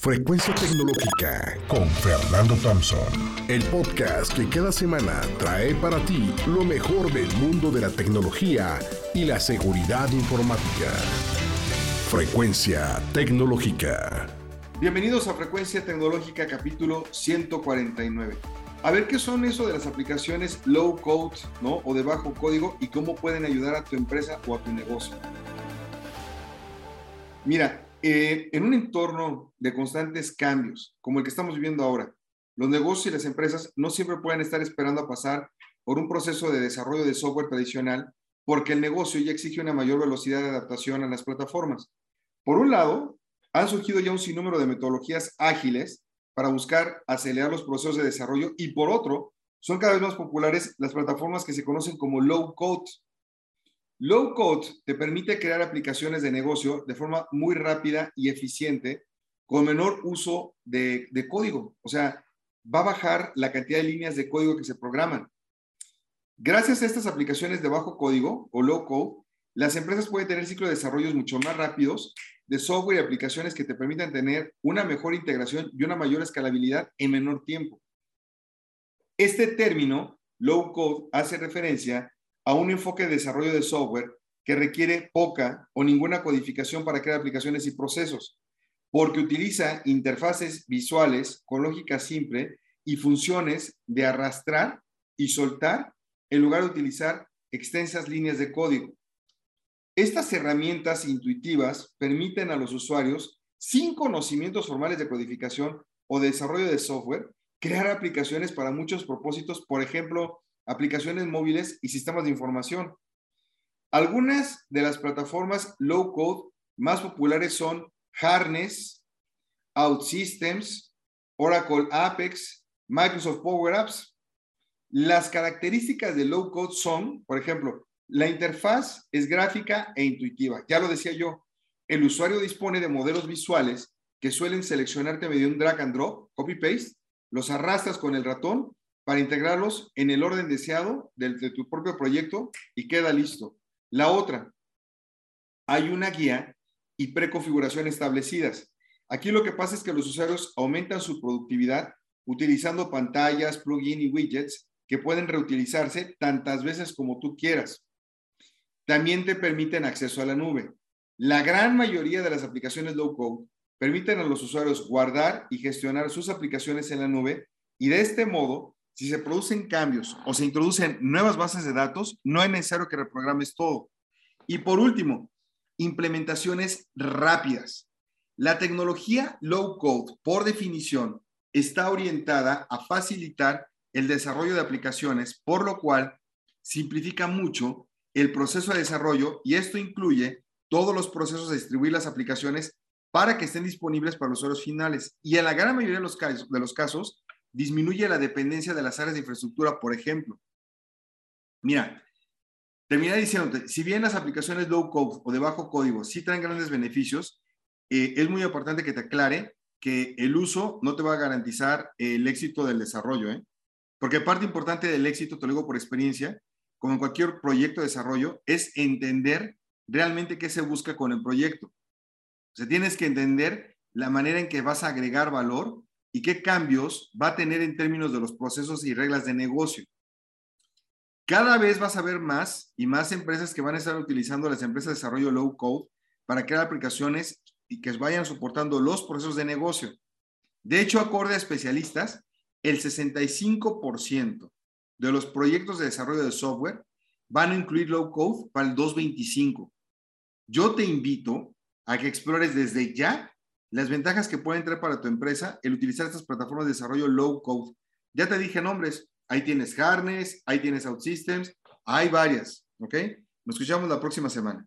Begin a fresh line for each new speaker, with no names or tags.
Frecuencia Tecnológica con Fernando Thompson. El podcast que cada semana trae para ti lo mejor del mundo de la tecnología y la seguridad informática. Frecuencia Tecnológica.
Bienvenidos a Frecuencia Tecnológica capítulo 149. A ver qué son eso de las aplicaciones low code, ¿no? O de bajo código y cómo pueden ayudar a tu empresa o a tu negocio. Mira, eh, en un entorno de constantes cambios, como el que estamos viviendo ahora, los negocios y las empresas no siempre pueden estar esperando a pasar por un proceso de desarrollo de software tradicional porque el negocio ya exige una mayor velocidad de adaptación a las plataformas. Por un lado, han surgido ya un sinnúmero de metodologías ágiles para buscar acelerar los procesos de desarrollo y por otro, son cada vez más populares las plataformas que se conocen como low code, Low Code te permite crear aplicaciones de negocio de forma muy rápida y eficiente con menor uso de, código. O sea, va a bajar la cantidad de líneas de código que se programan. Gracias a estas aplicaciones de bajo código o low code, las empresas pueden tener ciclos de desarrollos mucho más rápidos de software y aplicaciones que te permitan tener una mejor integración y una mayor escalabilidad en menor tiempo. Este término, low code, hace referencia a un enfoque de desarrollo de software que requiere poca o ninguna codificación para crear aplicaciones y procesos, porque utiliza interfaces visuales con lógica simple y funciones de arrastrar y soltar en lugar de utilizar extensas líneas de código. Estas herramientas intuitivas permiten a los usuarios, sin conocimientos formales de codificación o de desarrollo de software, crear aplicaciones para muchos propósitos, por ejemplo, aplicaciones móviles y sistemas de información. Algunas de las plataformas low code más populares son Harness, OutSystems, Oracle Apex, Microsoft Power Apps. Las características de low code son, por ejemplo, la interfaz es gráfica e intuitiva. Ya lo decía yo, el usuario dispone de modelos visuales que suelen seleccionarte mediante un drag and drop, copy paste, los arrastras con el ratón para integrarlos en el orden deseado de, tu propio proyecto y queda listo. La otra, hay una guía y preconfiguración establecidas. Aquí lo que pasa es que los usuarios aumentan su productividad utilizando pantallas, plugins y widgets que pueden reutilizarse tantas veces como tú quieras. También te permiten acceso a la nube. La gran mayoría de las aplicaciones low code permiten a los usuarios guardar y gestionar sus aplicaciones en la nube y de este modo si se producen cambios o se introducen nuevas bases de datos, no es necesario que reprogrames todo. Y por último, implementaciones rápidas. La tecnología low code, por definición, está orientada a facilitar el desarrollo de aplicaciones, por lo cual simplifica mucho el proceso de desarrollo y esto incluye todos los procesos de distribuir las aplicaciones para que estén disponibles para los usuarios finales. Y en la gran mayoría de los casos, de los casos disminuye la dependencia de las áreas de infraestructura, por ejemplo. Mira, terminé diciéndote, si bien las aplicaciones low code o de bajo código sí traen grandes beneficios, eh, es muy importante que te aclare que el uso no te va a garantizar el éxito del desarrollo, ¿eh? Porque parte importante del éxito, te lo digo por experiencia, como en cualquier proyecto de desarrollo, es entender realmente qué se busca con el proyecto. O sea, tienes que entender la manera en que vas a agregar valor y qué cambios va a tener en términos de los procesos y reglas de negocio. Cada vez vas a ver más y más empresas que van a estar utilizando las empresas de desarrollo low code para crear aplicaciones y que vayan soportando los procesos de negocio. De hecho, acorde a especialistas, el 65% de los proyectos de desarrollo de software van a incluir low code para el 225. Yo te invito a que explores desde ya las ventajas que pueden traer para tu empresa el utilizar estas plataformas de desarrollo low code. Ya te dije nombres, ahí tienes Harness, ahí tienes OutSystems, hay varias, ¿ok? Nos escuchamos la próxima semana.